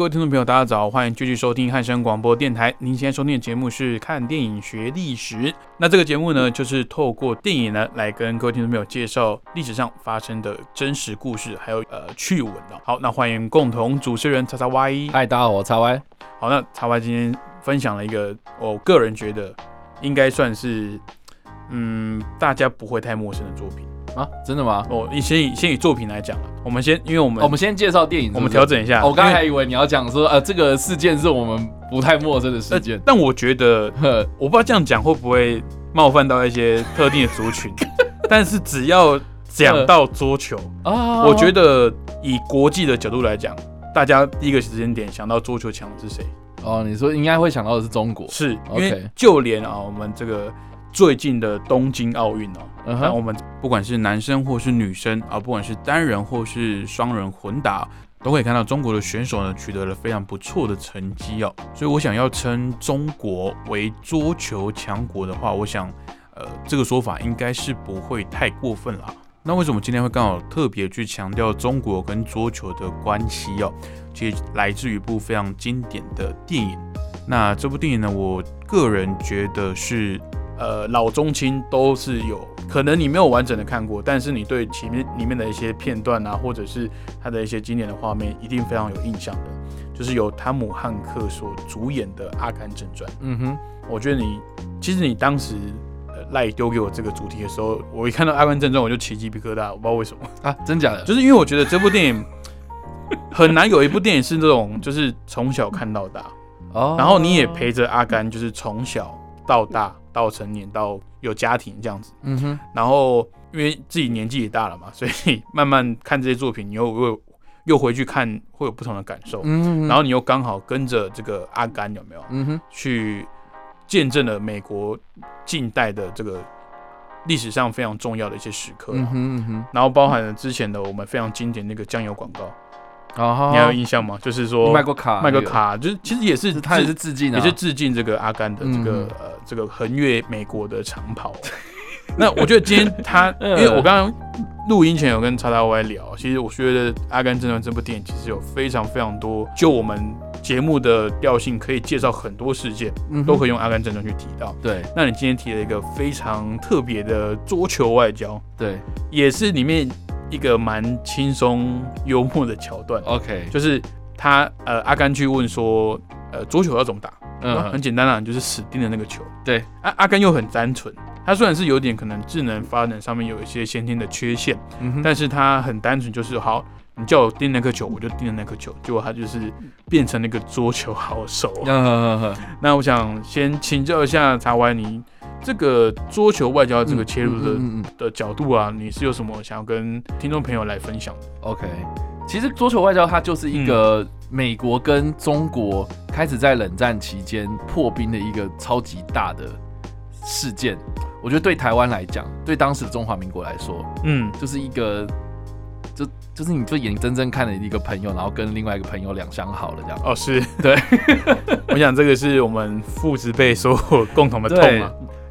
各位听众朋友，大家早，欢迎继续收听汉声广播电台。您现在收听的节目是《看电影学历史》。那这个节目呢，就是透过电影呢，来跟各位听众朋友介绍历史上发生的真实故事，还有呃趣闻哦。好，那欢迎共同主持人叉叉 Y。嗨，大家好，我叉 Y。好，那叉 Y 今天分享了一个，我个人觉得应该算是嗯大家不会太陌生的作品。啊，真的吗？哦，你先以先以作品来讲了。我们先，因为我们我们先介绍电影，我们调整一下。我刚才还以为你要讲说，呃，这个事件是我们不太陌生的事件。但我觉得，我不知道这样讲会不会冒犯到一些特定的族群。但是只要讲到桌球啊，我觉得以国际的角度来讲，大家第一个时间点想到桌球强的是谁？哦，你说应该会想到的是中国，是因为就连啊，我们这个。最近的东京奥运哦，那我们不管是男生或是女生啊，不管是单人或是双人混打，都可以看到中国的选手呢取得了非常不错的成绩哦。所以我想要称中国为桌球强国的话，我想，呃，这个说法应该是不会太过分了。那为什么今天会刚好特别去强调中国跟桌球的关系哦？其实来自于一部非常经典的电影。那这部电影呢，我个人觉得是。呃，老中青都是有可能你没有完整的看过，但是你对前面里面的一些片段啊，或者是它的一些经典的画面，一定非常有印象的。就是由汤姆汉克所主演的《阿甘正传》。嗯哼，我觉得你其实你当时赖丢给我这个主题的时候，我一看到《阿甘正传》，我就起鸡皮疙瘩，我不知道为什么 啊，真假的？就是因为我觉得这部电影很难有一部电影是这种，就是从小看到大哦，然后你也陪着阿甘，就是从小到大。到成年到有家庭这样子，嗯哼，然后因为自己年纪也大了嘛，所以慢慢看这些作品，你又又又回去看，会有不同的感受，嗯，然后你又刚好跟着这个阿甘有没有，嗯哼，去见证了美国近代的这个历史上非常重要的一些时刻，嗯哼，然后包含了之前的我们非常经典那个酱油广告。你还有印象吗？就是说卖过卡，卖过卡，就是其实也是他也是致敬，也是致敬这个阿甘的这个呃这个横越美国的长跑。那我觉得今天他，因为我刚刚录音前有跟叉叉 Y 聊，其实我觉得《阿甘正传》这部电影其实有非常非常多，就我们节目的调性可以介绍很多事件，都可以用《阿甘正传》去提到。对，那你今天提了一个非常特别的桌球外交，对，也是里面。一个蛮轻松幽默的桥段，OK，就是他呃阿甘去问说，呃桌球要怎么打？嗯，很简单啊，就是死盯着那个球。对，阿阿甘又很单纯，他虽然是有点可能智能发展上面有一些先天的缺陷，但是他很单纯，就是好，你叫我盯那颗球，我就盯着那颗球，结果他就是变成那个桌球好手。那我想先请教一下查歪你。这个桌球外交这个切入的的角度啊，你是有什么想要跟听众朋友来分享的？OK，其实桌球外交它就是一个美国跟中国开始在冷战期间破冰的一个超级大的事件。我觉得对台湾来讲，对当时的中华民国来说，嗯，就是一个就就是你就眼睁睁看着一个朋友，然后跟另外一个朋友两相好了这样。哦，是对，我想这个是我们父子辈所共同的痛啊。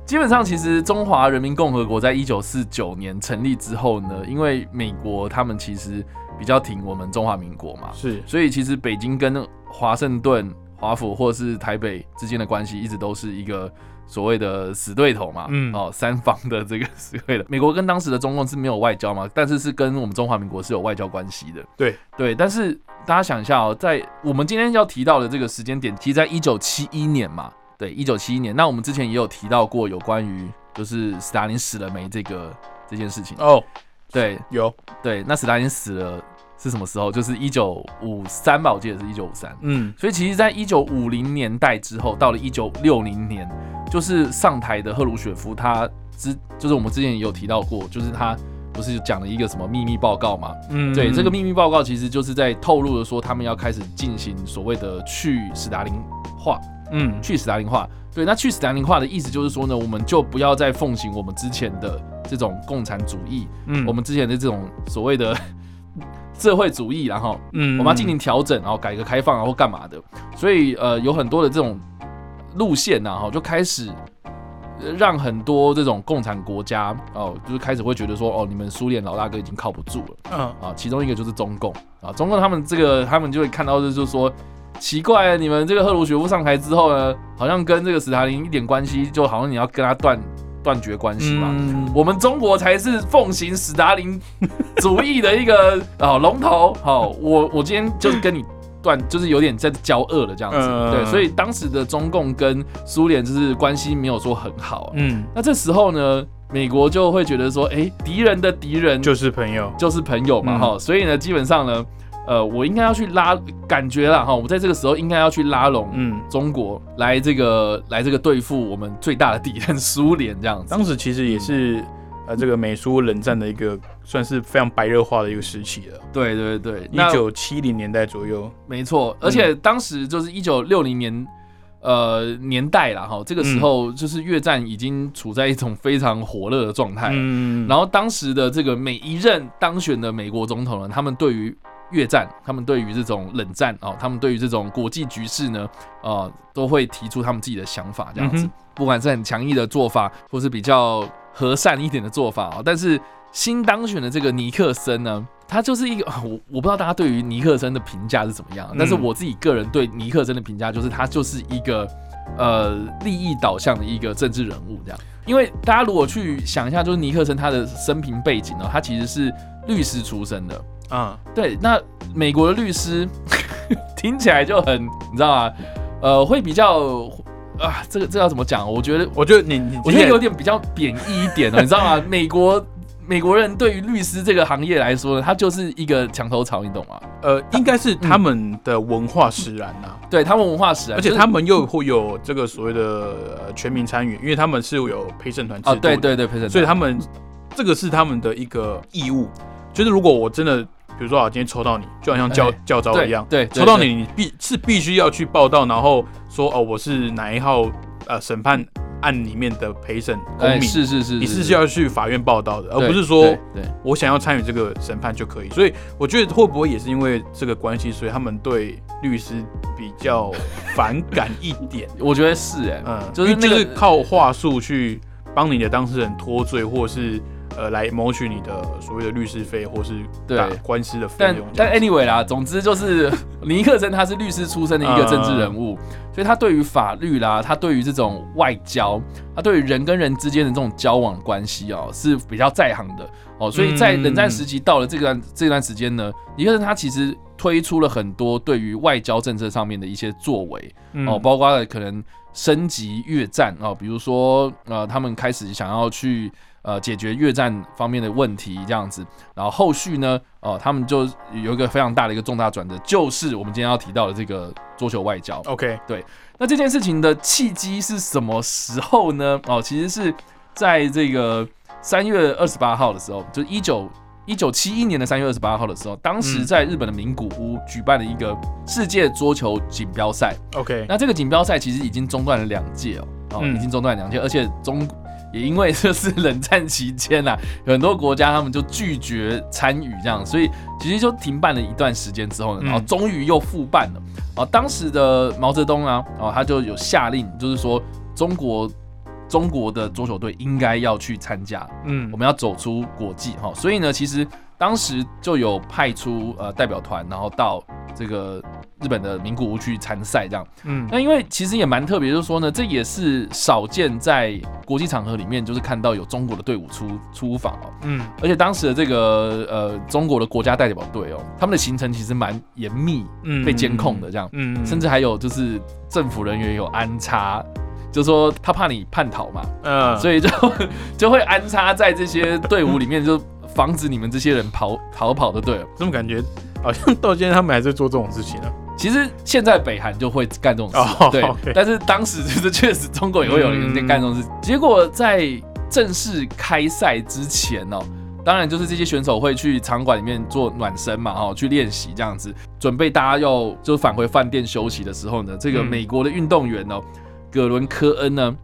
基本上，其实中华人民共和国在一九四九年成立之后呢，因为美国他们其实比较挺我们中华民国嘛，是，所以其实北京跟华盛顿、华府或是台北之间的关系一直都是一个所谓的死对头嘛，嗯，哦，三方的这个死对的。美国跟当时的中共是没有外交嘛，但是是跟我们中华民国是有外交关系的，对对。但是大家想一下哦，在我们今天要提到的这个时间点，其实在一九七一年嘛。对，一九七一年，那我们之前也有提到过有关于就是斯大林死了没这个这件事情哦。对，有对，那斯大林死了是什么时候？就是一九五三吧，我记得是一九五三。嗯，所以其实，在一九五零年代之后，到了一九六零年，就是上台的赫鲁雪夫，他之就是我们之前也有提到过，就是他不是讲了一个什么秘密报告嘛？嗯，对，这个秘密报告其实就是在透露的说，他们要开始进行所谓的去斯大林化。嗯，去斯大林化。对，那去斯大林化的意思就是说呢，我们就不要再奉行我们之前的这种共产主义，嗯，我们之前的这种所谓的 社会主义，然后，嗯，我们要进行调整，然后改革开放，然后干嘛的？所以，呃，有很多的这种路线呢，哈，就开始让很多这种共产国家哦，就是开始会觉得说，哦，你们苏联老大哥已经靠不住了，嗯，啊，其中一个就是中共啊，中共他们这个他们就会看到的就是说。奇怪，你们这个赫鲁雪夫上台之后呢，好像跟这个斯大林一点关系，就好像你要跟他断断绝关系嘛。我们中国才是奉行斯大林主义的一个啊 龙头。好，我我今天就是跟你断，就是有点在交恶了这样子。对，所以当时的中共跟苏联就是关系没有说很好。嗯，那这时候呢，美国就会觉得说，哎，敌人的敌人就是朋友，就是朋友嘛。哈，所以呢，基本上呢。呃，我应该要去拉，感觉了哈，我在这个时候应该要去拉拢，嗯，中国来这个来这个对付我们最大的敌人苏联这样子。当时其实也是呃，这个美苏冷战的一个算是非常白热化的一个时期了。对对对，一九七零年代左右，没错。而且当时就是一九六零年呃年代了哈，这个时候就是越战已经处在一种非常火热的状态。嗯，然后当时的这个每一任当选的美国总统呢，他们对于越战，他们对于这种冷战哦，他们对于这种国际局势呢，呃，都会提出他们自己的想法，这样子，不管是很强硬的做法，或是比较和善一点的做法啊。但是新当选的这个尼克森呢，他就是一个 我我不知道大家对于尼克森的评价是怎么样，但是我自己个人对尼克森的评价就是他就是一个呃利益导向的一个政治人物这样。因为大家如果去想一下，就是尼克森他的生平背景呢，他其实是律师出身的。啊，对，那美国的律师 听起来就很，你知道吗？呃，会比较啊，这个这要怎么讲？我觉得，我觉得你，你我觉得有点比较贬义一点了，你知道吗？美国美国人对于律师这个行业来说呢，他就是一个墙头草，你懂吗？呃，应该是他们的文化使然呐，对他们文化使然，而且他们又会有这个所谓的全民参与，因为他们是有陪审团制度，对对对，陪审，所以他们这个是他们的一个义务，就是如果我真的。比如说啊，今天抽到你，就好像教教招一样，对，抽到你，你必是必须要去报道，然后说哦，我是哪一号呃审判案里面的陪审公民，是是是，你是需要去法院报道的，而不是说我想要参与这个审判就可以。所以我觉得会不会也是因为这个关系，所以他们对律师比较反感一点？我觉得是哎，嗯，就是就是靠话术去帮你的当事人脱罪，或是。呃，来谋取你的所谓的律师费，或是对官司的费用。但但 anyway 啦，总之就是 尼克森他是律师出身的一个政治人物，所以他对于法律啦，他对于这种外交，他对于人跟人之间的这种交往关系哦，是比较在行的哦。所以在冷战时期到了这段这段时间呢，尼克森他其实推出了很多对于外交政策上面的一些作为哦，包括了可能升级越战哦，比如说呃，他们开始想要去。呃，解决越战方面的问题这样子，然后后续呢，呃，他们就有一个非常大的一个重大转折，就是我们今天要提到的这个桌球外交。OK，对，那这件事情的契机是什么时候呢？哦，其实是在这个三月二十八号的时候，就一九一九七一年的三月二十八号的时候，当时在日本的名古屋举办了一个世界桌球锦标赛。OK，那这个锦标赛其实已经中断了两届哦，哦，已经中断两届，而且中。也因为这是冷战期间呐，很多国家他们就拒绝参与这样，所以其实就停办了一段时间之后呢，然后终于又复办了。啊，当时的毛泽东啊，哦，他就有下令，就是说中国中国的桌球队应该要去参加，嗯，我们要走出国际哈。所以呢，其实当时就有派出呃代表团，然后到这个。日本的名古屋去参赛，这样，嗯，那因为其实也蛮特别，就是说呢，这也是少见在国际场合里面，就是看到有中国的队伍出出访哦，嗯，而且当时的这个呃中国的国家代表队哦，他们的行程其实蛮严密，嗯，被监控的这样，嗯，甚至还有就是政府人员有安插，就说他怕你叛逃嘛，嗯，所以就 就会安插在这些队伍里面，就防止你们这些人跑逃跑的，对了，这么感觉好像到今天他们还在做这种事情呢。其实现在北韩就会干这种事，对。但是当时就是确实中国也会有人在干这种事。结果在正式开赛之前呢，当然就是这些选手会去场馆里面做暖身嘛，哦，去练习这样子，准备大家要就返回饭店休息的时候呢，这个美国的运动员呢，葛伦科恩呢。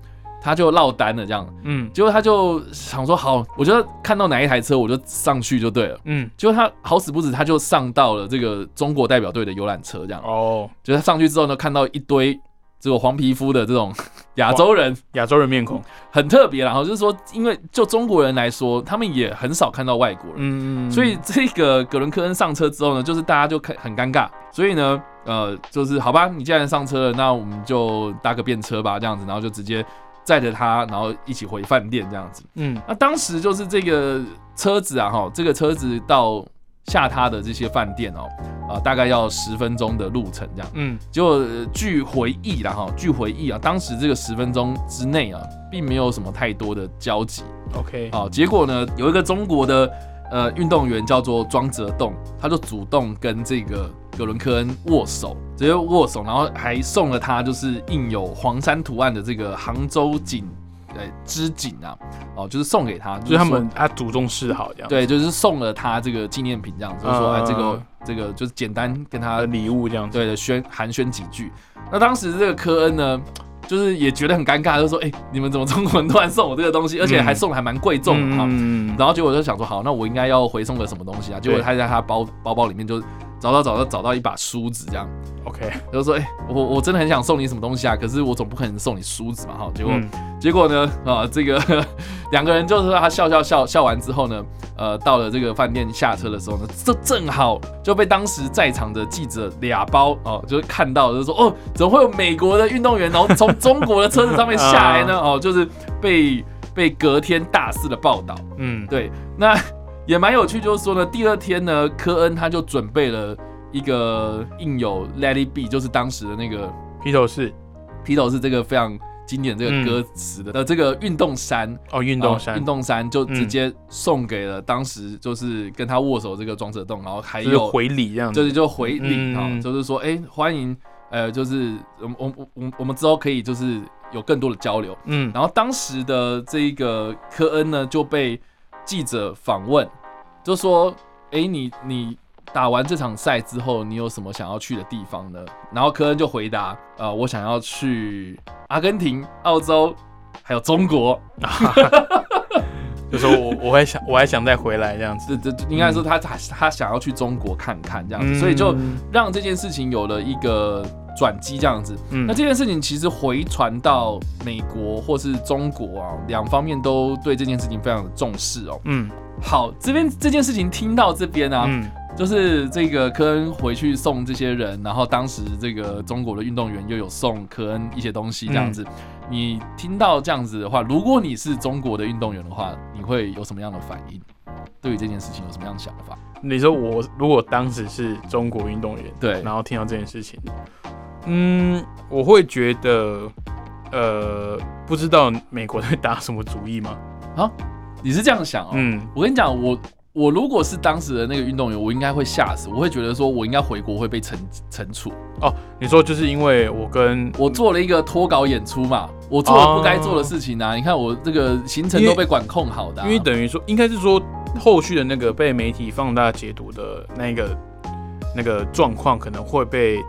他就落单了，这样，嗯，结果他就想说，好，我觉得看到哪一台车，我就上去就对了，嗯，结果他好死不死，他就上到了这个中国代表队的游览车，这样，哦，就他上去之后呢，看到一堆这个黄皮肤的这种 亚洲人，亚洲人面孔。很特别，然后就是说，因为就中国人来说，他们也很少看到外国人，嗯嗯，所以这个格伦科恩上车之后呢，就是大家就很很尴尬，所以呢，呃，就是好吧，你既然上车了，那我们就搭个便车吧，这样子，然后就直接。载着他，然后一起回饭店这样子。嗯，那当时就是这个车子啊，哈，这个车子到下他的这些饭店哦，啊，大概要十分钟的路程这样。嗯，结果据回忆啦，哈，据回忆啊，当时这个十分钟之内啊，并没有什么太多的交集。OK，好，结果呢，有一个中国的呃运动员叫做庄则栋，他就主动跟这个。格伦科恩握手，直接握手，然后还送了他就是印有黄山图案的这个杭州锦，呃，织锦啊，哦，就是送给他，就是他们他祖宗示好这样，对，就是送了他这个纪念品这样，就是说哎，这个这个就是简单跟他礼物这样，对的，宣寒暄几句。那当时这个科恩呢，就是也觉得很尴尬，就说哎，你们怎么中国人突然送我这个东西，而且还送的还蛮贵重的哈。然后结果就想说好，那我应该要回送个什么东西啊？结果他在他包包包里面就。找到找到找到一把梳子，这样，OK，就说，哎，我我真的很想送你什么东西啊，可是我总不可能送你梳子嘛，哈，结果结果呢，啊，这个 两个人就是他笑笑笑笑完之后呢，呃，到了这个饭店下车的时候呢，这正好就被当时在场的记者俩包哦，就是看到就是说，哦，怎么会有美国的运动员然后从 中国的车子上面下来呢？哦，就是被被隔天大肆的报道，嗯，对，那。也蛮有趣，就是说呢，第二天呢，科恩他就准备了一个印有 Let It Be，就是当时的那个披头士，披头士这个非常经典这个歌词的的这个运动衫。哦，运动衫，运动衫就直接送给了当时就是跟他握手这个庄则栋，然后还有回礼这样，就是就回礼啊，就是说哎，欢迎，呃，就是我我我我我们之后可以就是有更多的交流，嗯，然后当时的这一个科恩呢就被。记者访问，就说：“哎，你你打完这场赛之后，你有什么想要去的地方呢？”然后科恩就回答：“呃，我想要去阿根廷、澳洲，还有中国。”就说：“我我还想我还想再回来这样子。”这这应该说他他他想要去中国看看这样子，所以就让这件事情有了一个。转机这样子，嗯那这件事情其实回传到美国或是中国啊，两方面都对这件事情非常的重视哦。嗯，好，这边这件事情听到这边呢，就是这个科恩回去送这些人，然后当时这个中国的运动员又有送科恩一些东西这样子。你听到这样子的话，如果你是中国的运动员的话，你会有什么样的反应？对于这件事情有什么样的想法？你说我如果当时是中国运动员，对，然后听到这件事情。嗯，我会觉得，呃，不知道美国在打什么主意吗？啊，你是这样想哦？嗯，我跟你讲，我我如果是当时的那个运动员，我应该会吓死，我会觉得说我应该回国会被惩惩处。哦，你说就是因为我跟我做了一个脱稿演出嘛，我做了不该做的事情啊！你看我这个行程都被管控好的，因为等于说应该是说后续的那个被媒体放大解读的那个那个状况可能会被。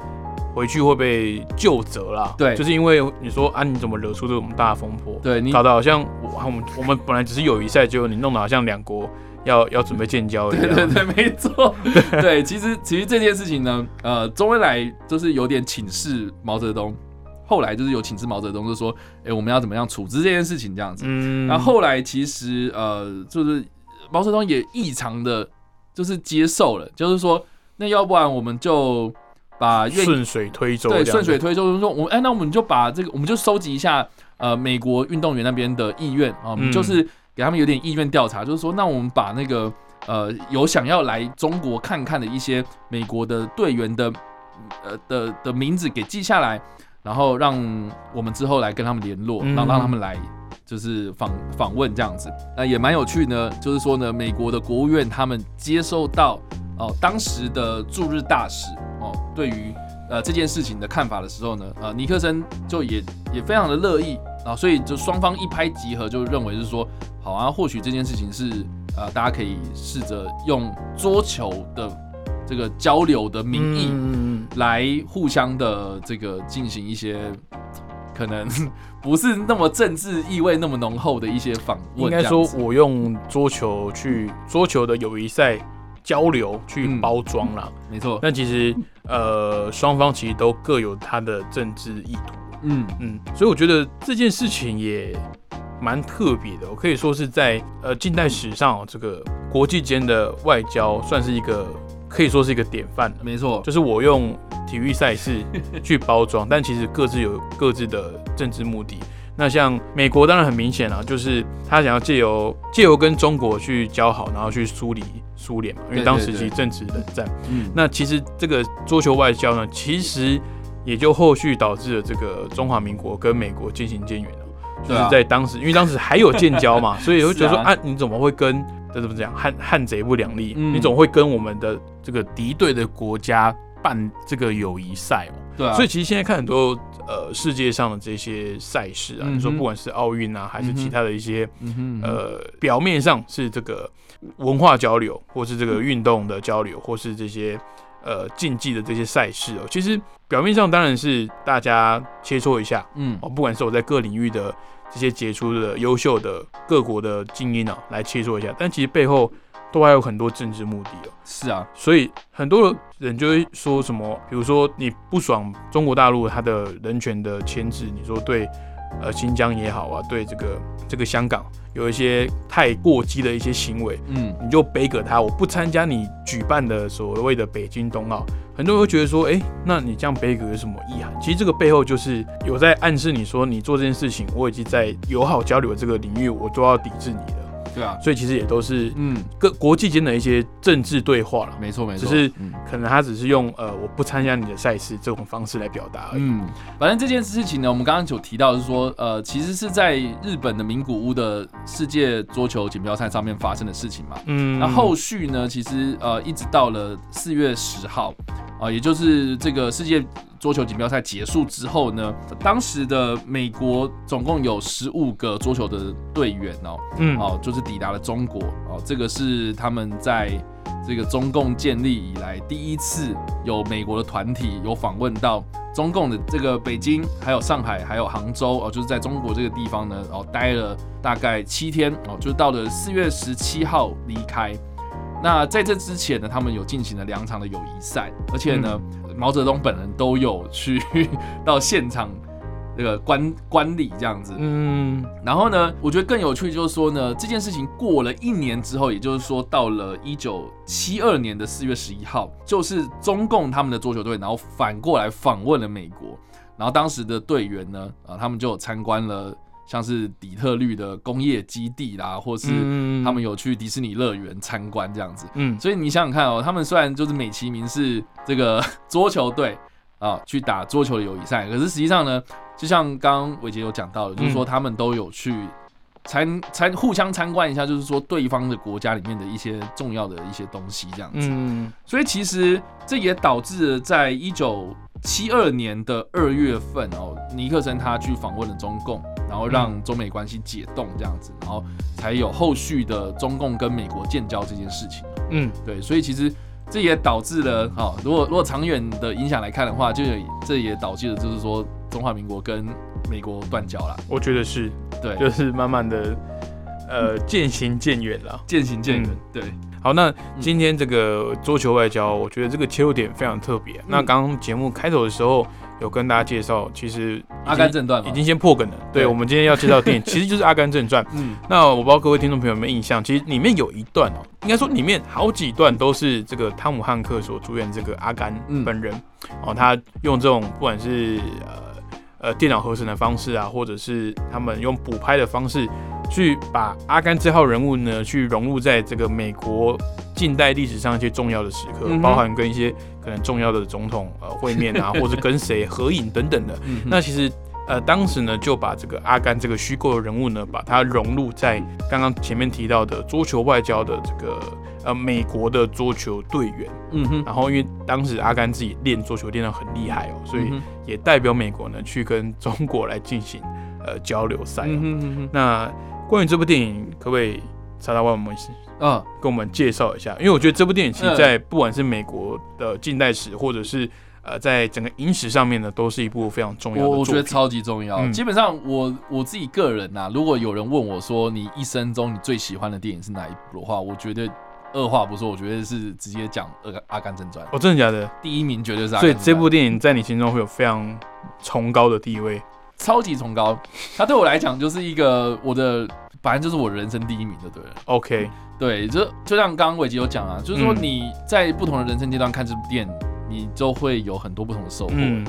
回去会被就责啦，对，就是因为你说啊，你怎么惹出这种大风波？对你搞得好像我我们我们本来只是友谊赛，结果你弄得好像两国要要准备建交一样。对对对，没错。对，其实其实这件事情呢，呃，周恩来就是有点请示毛泽东，后来就是有请示毛泽东，就说，哎，我们要怎么样处置这件事情这样子。嗯。然后后来其实呃，就是毛泽东也异常的，就是接受了，就是说，那要不然我们就。把顺水推舟，对，顺水推舟就是说，我哎，那我们就把这个，我们就收集一下，呃，美国运动员那边的意愿啊，我们就是给他们有点意愿调查，就是说，那我们把那个呃有想要来中国看看的一些美国的队员的呃的的名字给记下来，然后让我们之后来跟他们联络，让让他们来就是访访问这样子，那也蛮有趣呢。就是说呢，美国的国务院他们接受到哦当时的驻日大使哦。对于呃这件事情的看法的时候呢，呃尼克森就也也非常的乐意啊，所以就双方一拍即合，就认为是说好啊，或许这件事情是呃，大家可以试着用桌球的这个交流的名义来互相的这个进行一些可能 不是那么政治意味那么浓厚的一些访问。应该说，我用桌球去桌球的友谊赛。交流去包装了，没错。但其实，呃，双方其实都各有他的政治意图。嗯嗯，所以我觉得这件事情也蛮特别的。我可以说是在呃近代史上，这个国际间的外交算是一个可以说是一个典范。没错，就是我用体育赛事 去包装，但其实各自有各自的政治目的。那像美国当然很明显了，就是他想要借由借由跟中国去交好，然后去梳理苏联嘛，因为当时其实正值冷战。嗯，那其实这个桌球外交呢，其实也就后续导致了这个中华民国跟美国渐行渐远了。就是在当时，因为当时还有建交嘛，所以会觉得说啊，你怎么会跟这怎么讲汉汉贼不两立？你总会跟我们的这个敌对的国家办这个友谊赛哦。对，所以其实现在看很多。呃，世界上的这些赛事啊，你说不管是奥运啊，还是其他的一些，呃，表面上是这个文化交流，或是这个运动的交流，或是这些呃竞技的这些赛事哦，其实表面上当然是大家切磋一下，嗯，哦，不管是我在各领域的这些杰出的、优秀的各国的精英啊，来切磋一下，但其实背后。都还有很多政治目的哦。是啊，所以很多人就会说什么，比如说你不爽中国大陆它的人权的牵制，你说对，呃，新疆也好啊，对这个这个香港有一些太过激的一些行为，嗯，你就背给他，我不参加你举办的所谓的北京冬奥。很多人会觉得说，哎，那你这样背给有什么意涵？其实这个背后就是有在暗示你说，你做这件事情，我已经在友好交流的这个领域，我都要抵制你了。对啊，所以其实也都是嗯，各国际间的一些政治对话了，没错没错，只是可能他只是用呃我不参加你的赛事这种方式来表达而已。嗯，反正这件事情呢，我们刚刚有提到是说，呃，其实是在日本的名古屋的世界桌球锦标赛上面发生的事情嘛。嗯，那后续呢，其实呃一直到了四月十号啊，也就是这个世界。桌球锦标赛结束之后呢，当时的美国总共有十五个桌球的队员哦，嗯，哦，就是抵达了中国哦，这个是他们在这个中共建立以来第一次有美国的团体有访问到中共的这个北京，还有上海，还有杭州哦，就是在中国这个地方呢，哦，待了大概七天哦，就是到了四月十七号离开。那在这之前呢，他们有进行了两场的友谊赛，而且呢。毛泽东本人都有去 到现场，那个观观礼这样子。嗯，然后呢，我觉得更有趣就是说呢，这件事情过了一年之后，也就是说到了一九七二年的四月十一号，就是中共他们的桌球队，然后反过来访问了美国，然后当时的队员呢，啊，他们就参观了。像是底特律的工业基地啦，或是他们有去迪士尼乐园参观这样子，嗯，所以你想想看哦，他们虽然就是美其名是这个 桌球队啊，去打桌球的友谊赛，可是实际上呢，就像刚刚伟杰有讲到的，就是说他们都有去参参互相参观一下，就是说对方的国家里面的一些重要的一些东西这样子，嗯，所以其实这也导致了在一九七二年的二月份哦，尼克森他去访问了中共。然后让中美关系解冻这样子，然后才有后续的中共跟美国建交这件事情。嗯，对，所以其实这也导致了，哈，如果如果长远的影响来看的话，就这也导致了，就是说中华民国跟美国断交了。我觉得是，对，就是慢慢的，呃，渐行渐远了，渐行渐远。对，好，那今天这个桌球外交，我觉得这个切入点非常特别。那刚刚节目开头的时候。有跟大家介绍，其实《阿甘正传》已经先破梗了。对，我们今天要介绍的电影 其实就是《阿甘正传》。嗯，那我不知道各位听众朋友有没有印象，其实里面有一段哦，应该说里面好几段都是这个汤姆汉克所主演这个阿甘本人哦，他用这种不管是呃呃电脑合成的方式啊，或者是他们用补拍的方式。去把阿甘这号人物呢，去融入在这个美国近代历史上一些重要的时刻，包含跟一些可能重要的总统呃会面啊，或者跟谁合影等等的。那其实呃当时呢，就把这个阿甘这个虚构的人物呢，把它融入在刚刚前面提到的桌球外交的这个呃美国的桌球队员。嗯哼。然后因为当时阿甘自己练桌球练得很厉害哦，所以也代表美国呢去跟中国来进行呃交流赛嗯哼。那关于这部电影，可不可以查查问我们嗯，跟我们介绍一下，因为我觉得这部电影其实，在不管是美国的近代史，或者是呃，在整个影史上面呢，都是一部非常重要的。我觉得超级重要。基本上，我我自己个人呐，如果有人问我说你一生中你最喜欢的电影是哪一部的话，我觉得二话不说，我觉得是直接讲《阿阿甘正传》。哦，真的假的？第一名绝对是。所以这部电影在你心中会有非常崇高的地位。超级崇高，它对我来讲就是一个我的，反正就是我人生第一名就对了。OK，对，就就像刚刚伟杰有讲啊，就是说你在不同的人生阶段看这部电影，你就会有很多不同的收获。嗯，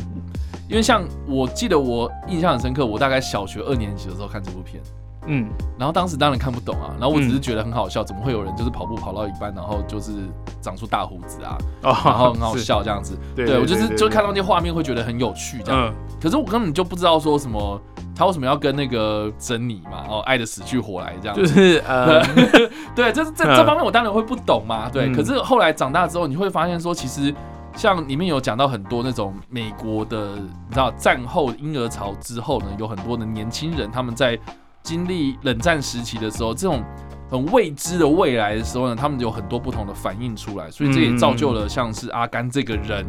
因为像我记得我印象很深刻，我大概小学二年级的时候看这部片。嗯，然后当时当然看不懂啊，然后我只是觉得很好笑，怎么会有人就是跑步跑到一半，然后就是长出大胡子啊，然后很好笑这样子。对，我就是就看到那些画面会觉得很有趣这样。可是我根本就不知道说什么，他为什么要跟那个珍妮嘛，哦，爱的死去活来这样。就是呃，对，这这这方面我当然会不懂嘛。对，可是后来长大之后，你会发现说，其实像里面有讲到很多那种美国的，你知道战后婴儿潮之后呢，有很多的年轻人他们在。经历冷战时期的时候，这种很未知的未来的时候呢，他们有很多不同的反应出来，所以这也造就了像是阿甘这个人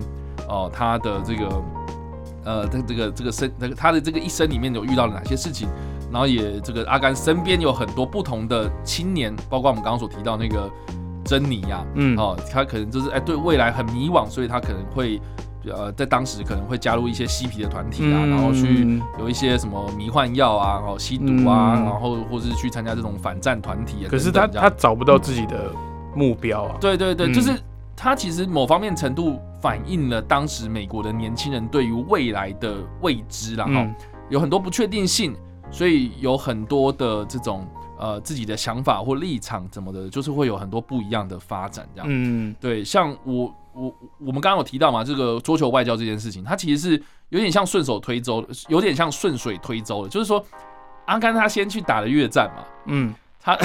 哦，他的这个呃，他这个这个生，他的这个一生里面有遇到了哪些事情，然后也这个阿甘身边有很多不同的青年，包括我们刚刚所提到那个珍妮呀，嗯，哦，他可能就是哎对未来很迷惘，所以他可能会。呃，在当时可能会加入一些嬉皮的团体啊，然后去有一些什么迷幻药啊，然后吸毒啊，然后或是去参加这种反战团体啊。可是他他找不到自己的目标啊。对对对，就是他其实某方面程度反映了当时美国的年轻人对于未来的未知，然后有很多不确定性，所以有很多的这种呃自己的想法或立场怎么的，就是会有很多不一样的发展。这样，嗯，对，像我。我我们刚刚有提到嘛，这个桌球外交这件事情，它其实是有点像顺手推舟，有点像顺水推舟的，就是说阿甘他先去打了越战嘛，嗯，他。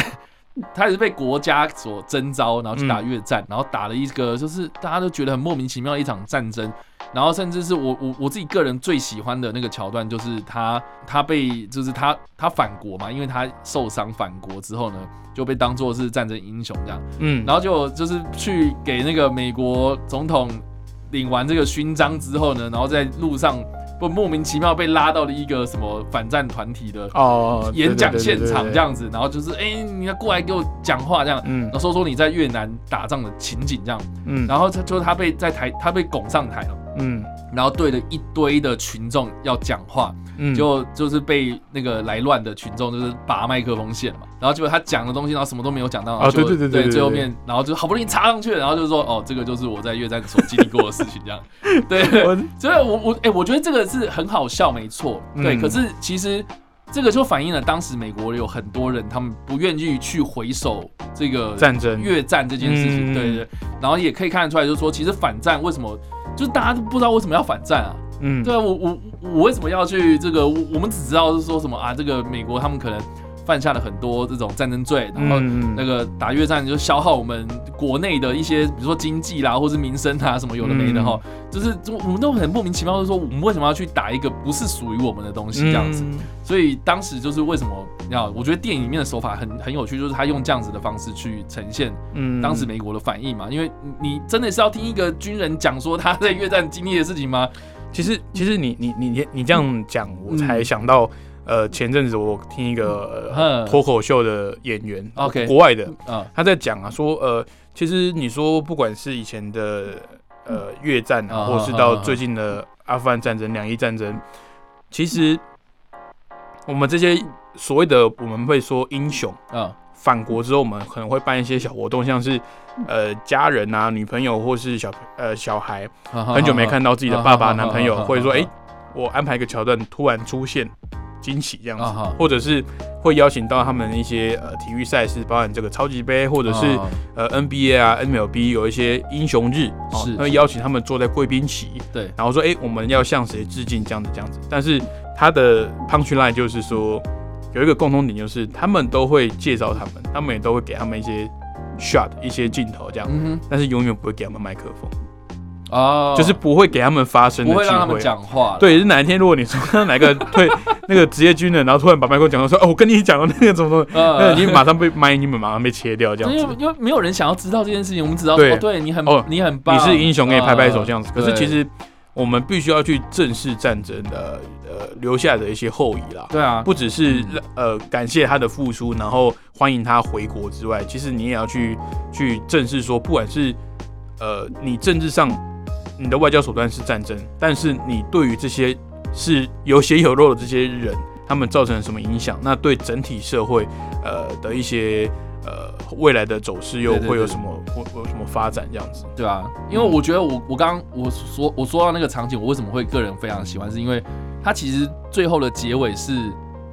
他也是被国家所征召，然后去打越战，然后打了一个就是大家都觉得很莫名其妙的一场战争，然后甚至是我我我自己个人最喜欢的那个桥段，就是他他被就是他他反国嘛，因为他受伤反国之后呢，就被当做是战争英雄这样，嗯，然后就就是去给那个美国总统领完这个勋章之后呢，然后在路上。不莫名其妙被拉到了一个什么反战团体的哦演讲现场这样子，然后就是哎，你要过来给我讲话这样，嗯，然后说说你在越南打仗的情景这样，嗯，然后他就是他被在台他被拱上台了，嗯。然后对着一堆的群众要讲话，就就是被那个来乱的群众就是拔麦克风线嘛，然后结果他讲的东西，然后什么都没有讲到，啊对对对对，最后面然后就好不容易插上去，然后就说哦，这个就是我在越战所经历过的事情，这样，对，所以我我哎，我觉得这个是很好笑，没错，对，可是其实这个就反映了当时美国有很多人，他们不愿意去回首这个战争。越战这件事情，对对，然后也可以看得出来，就是说其实反战为什么？就是大家都不知道为什么要反战啊，嗯，对啊，我我我为什么要去这个？我们只知道是说什么啊？这个美国他们可能犯下了很多这种战争罪，然后那个打越战就消耗我们国内的一些，比如说经济啦，或是民生啊什么有的没的哈。就是我们都很莫名其妙，就是说我们为什么要去打一个不是属于我们的东西这样子？所以当时就是为什么要？我觉得电影里面的手法很很有趣，就是他用这样子的方式去呈现当时美国的反应嘛。因为你真的是要听一个军人讲说他在越战经历的事情吗？其实，其实你你你你这样讲，我才想到，呃，前阵子我听一个脱口秀的演员，OK，国外的，他在讲啊，说呃，其实你说不管是以前的。呃，越战啊，或是到最近的阿富汗战争、两伊战争，其实我们这些所谓的我们会说英雄啊，返国之后我们可能会办一些小活动，像是呃家人啊、女朋友或是小呃小孩很久没看到自己的爸爸、男朋友，或者说哎，我安排一个桥段突然出现。惊喜这样子，或者是会邀请到他们一些呃体育赛事，包含这个超级杯，或者是呃 NBA 啊、MLB 有一些英雄日，是。会邀请他们坐在贵宾席，对，然后说哎，我们要向谁致敬这样子这样子。但是他的 punch line 就是说有一个共同点，就是他们都会介绍他们，他们也都会给他们一些 shot 一些镜头这样，但是永远不会给他们麦克风。哦，就是不会给他们发声，不会让他们讲话。对，是哪一天如果你说哪个退那个职业军人，然后突然把麦克风讲到说，哦，我跟你讲的那个怎么怎么，那你马上被麦，你们马上被切掉这样子。因为因为没有人想要知道这件事情，我们知道哦，对你很哦，你很棒，你是英雄，给你拍拍手这样子。可是其实我们必须要去正视战争的呃留下的一些后遗啦。对啊，不只是呃感谢他的付出，然后欢迎他回国之外，其实你也要去去正视说，不管是呃你政治上。你的外交手段是战争，但是你对于这些是有血有肉的这些人，他们造成了什么影响？那对整体社会，呃的一些呃未来的走势又会有什么会有什么发展？这样子，对啊，因为我觉得我我刚刚我说我说到那个场景，我为什么会个人非常喜欢，是因为他其实最后的结尾是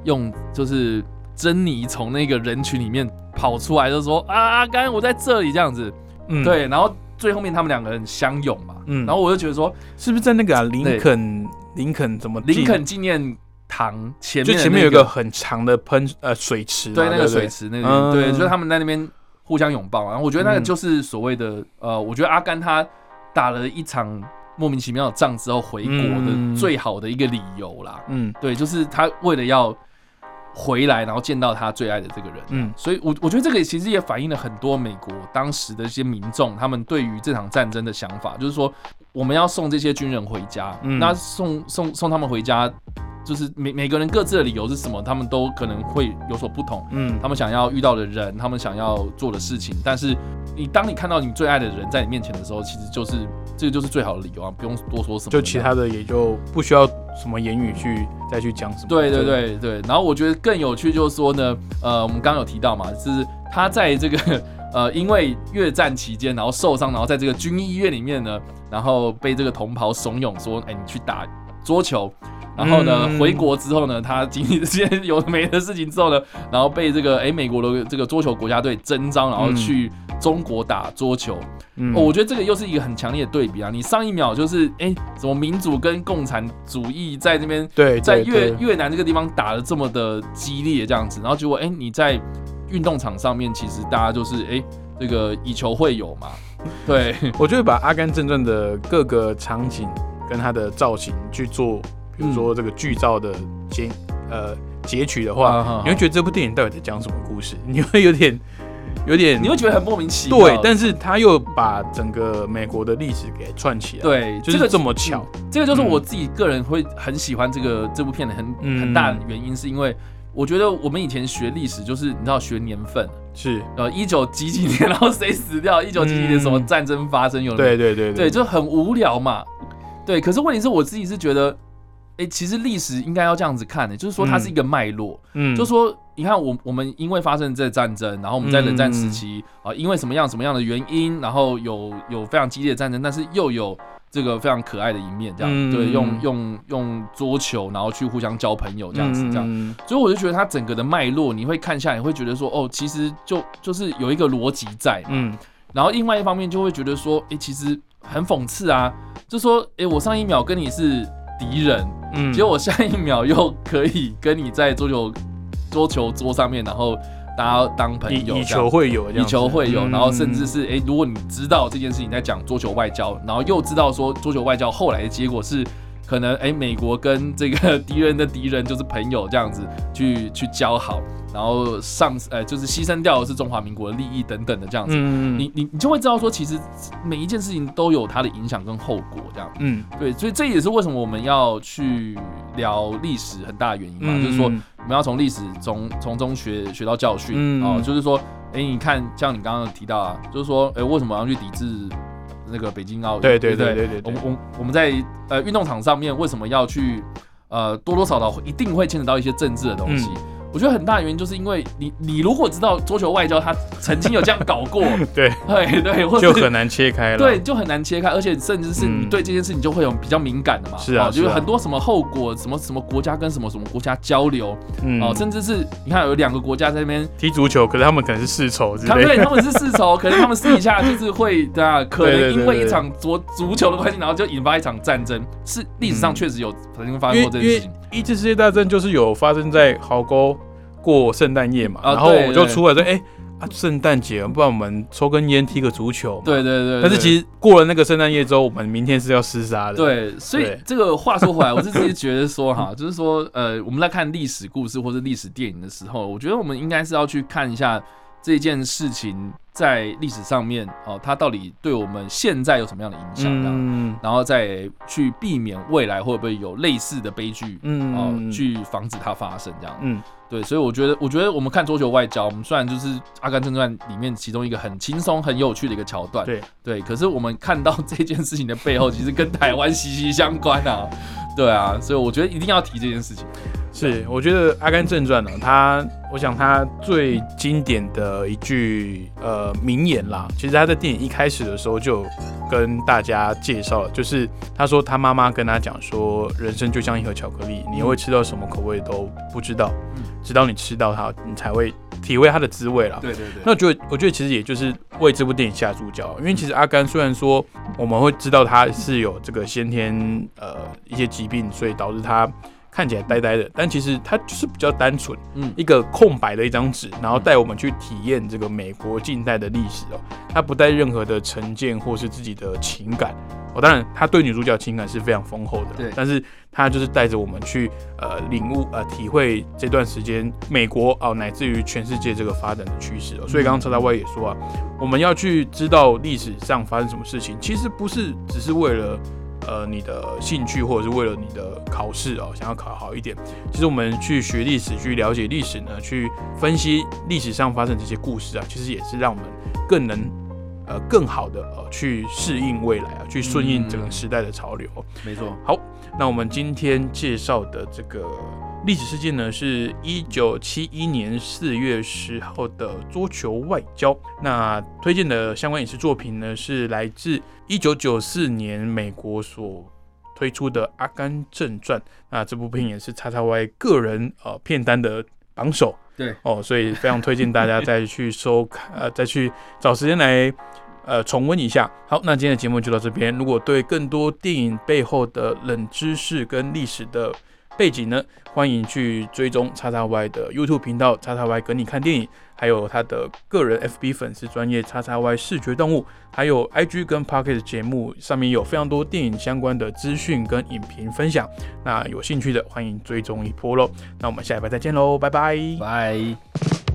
用就是珍妮从那个人群里面跑出来，就说啊，刚刚我在这里这样子，嗯，对，然后。最后面他们两个人相拥嘛，嗯，然后我就觉得说，是不是在那个啊林肯林肯怎么林肯纪念堂前面，就前面有一个很长的喷呃水池，对，那个水池那个，对，就是他们在那边互相拥抱，然后我觉得那个就是所谓的呃，我觉得阿甘他打了一场莫名其妙的仗之后回国的最好的一个理由啦，嗯，对，就是他为了要。回来，然后见到他最爱的这个人，嗯，所以，我我觉得这个其实也反映了很多美国当时的一些民众，他们对于这场战争的想法，就是说，我们要送这些军人回家，那送送送他们回家，就是每每个人各自的理由是什么，他们都可能会有所不同，嗯，他们想要遇到的人，他们想要做的事情，但是你当你看到你最爱的人在你面前的时候，其实就是这个就是最好的理由啊，不用多说什么，就其他的也就不需要。什么言语去再去讲什么？对对对对，然后我觉得更有趣就是说呢，呃，我们刚刚有提到嘛，就是他在这个 呃，因为越战期间然后受伤，然后在这个军医院里面呢，然后被这个同袍怂恿说，哎，你去打桌球。然后呢，回国之后呢，他经历这些有没的事情之后呢，然后被这个哎美国的这个桌球国家队征召，然后去中国打桌球。嗯，我觉得这个又是一个很强烈的对比啊！你上一秒就是哎，什么民主跟共产主义在那边对，在越越南这个地方打的这么的激烈这样子，然后结果哎你在运动场上面，其实大家就是哎这个以球会友嘛。对，我就会把《阿甘正传》的各个场景跟他的造型去做。比如说这个剧照的截呃截取的话，你会觉得这部电影到底在讲什么故事？你会有点 有点，你会觉得很莫名其妙。对，但是他又把整个美国的历史给串起来。对，就是这么巧。这个就是我自己个人会很喜欢这个这部片的很很大的原因，是因为我觉得我们以前学历史就是你知道学年份是呃一九几几年，然后谁死掉，一九几几年什么战争发生，有对对对对，就很无聊嘛。对，可是问题是我自己是觉得。哎，其实历史应该要这样子看的，就是说它是一个脉络。嗯，就说你看，我我们因为发生这战争，然后我们在冷战时期啊，因为什么样什么样的原因，然后有有非常激烈的战争，但是又有这个非常可爱的一面，这样对，用用用桌球，然后去互相交朋友这样子，这样。所以我就觉得它整个的脉络，你会看下，你会觉得说，哦，其实就就是有一个逻辑在。嗯，然后另外一方面就会觉得说，哎，其实很讽刺啊，就说，哎，我上一秒跟你是。敌人，嗯，结果我下一秒又可以跟你在桌球桌球桌上面，然后大家当朋友，以球会友，以球会友，然后甚至是哎，如果你知道这件事情在讲桌球外交，然后又知道说桌球外交后来的结果是。可能哎，美国跟这个敌人的敌人就是朋友这样子去去交好，然后上呃就是牺牲掉的是中华民国的利益等等的这样子，你你你就会知道说，其实每一件事情都有它的影响跟后果这样。嗯，对，所以这也是为什么我们要去聊历史很大的原因嘛，就是说我们要从历史中从中学学到教训。啊，就是说哎，你看像你刚刚提到啊，就是说哎，为什么要去抵制？那个北京奥运，对对对对对，我我我们在呃运动场上面为什么要去呃多多少少一定会牵扯到一些政治的东西。我觉得很大的原因就是因为你，你如果知道桌球外交，他曾经有这样搞过，对。对对，就很难切开了，对，就很难切开，而且甚至是你对这件事情就会有比较敏感的嘛，是啊，就是很多什么后果，什么什么国家跟什么什么国家交流，哦，甚至是你看有两个国家在那边踢足球，可是他们可能是世仇，他们对 他们是世仇，可是他们私底下就是会对啊，可能因为一场足足球的关系，然后就引发一场战争，是历史上确实有曾经发生过这件事情。一次世界大战就是有发生在壕沟。过圣诞夜嘛，然后我就出来说，哎，啊，圣诞节，不然我们抽根烟，踢个足球。对对对。但是其实过了那个圣诞夜之后，我们明天是要厮杀的。对，所以这个话说回来，我是自己觉得说哈，就是说呃，我们在看历史故事或者历史电影的时候，我觉得我们应该是要去看一下。这件事情在历史上面哦，它到底对我们现在有什么样的影响？嗯，然后再去避免未来会不会有类似的悲剧？嗯，哦，去防止它发生这样。嗯，对，所以我觉得，我觉得我们看桌球外交，我们虽然就是《阿甘正传》里面其中一个很轻松、很有趣的一个桥段，对对，可是我们看到这件事情的背后，其实跟台湾息息相关啊。对啊，所以我觉得一定要提这件事情。是，我觉得《阿甘正传》呢，他，我想他最经典的一句呃名言啦，其实他在电影一开始的时候就跟大家介绍了，就是他说他妈妈跟他讲说，人生就像一盒巧克力，你会吃到什么口味都不知道，直到你吃到它，你才会体会它的滋味啦。对对对。那我觉得，我觉得其实也就是为这部电影下注脚，因为其实阿甘虽然说我们会知道他是有这个先天呃一些疾病，所以导致他。看起来呆呆的，但其实它就是比较单纯，嗯，一个空白的一张纸，然后带我们去体验这个美国近代的历史哦。它不带任何的成见或是自己的情感哦。当然，他对女主角情感是非常丰厚的，对。但是他就是带着我们去呃领悟呃体会这段时间美国哦乃至于全世界这个发展的趋势哦。所以刚刚车大外也说啊，我们要去知道历史上发生什么事情，其实不是只是为了。呃，你的兴趣或者是为了你的考试哦，想要考好一点。其实我们去学历史，去了解历史呢，去分析历史上发生这些故事啊，其实也是让我们更能呃更好的呃去适应未来啊，去顺应整个时代的潮流。没错。好，那我们今天介绍的这个。历史事件呢，是一九七一年四月十号的桌球外交。那推荐的相关影视作品呢，是来自一九九四年美国所推出的《阿甘正传》。那这部片也是叉叉 Y 个人呃片单的榜首。对哦，所以非常推荐大家再去收看，呃，再去找时间来呃重温一下。好，那今天的节目就到这边。如果对更多电影背后的冷知识跟历史的，背景呢？欢迎去追踪叉叉 Y 的 YouTube 频道，叉叉 Y 跟你看电影，还有他的个人 FB 粉丝专业叉叉 Y 视觉动物，还有 IG 跟 Pocket 节目上面有非常多电影相关的资讯跟影评分享。那有兴趣的欢迎追踪一波喽。那我们下一拜再见喽，拜拜拜。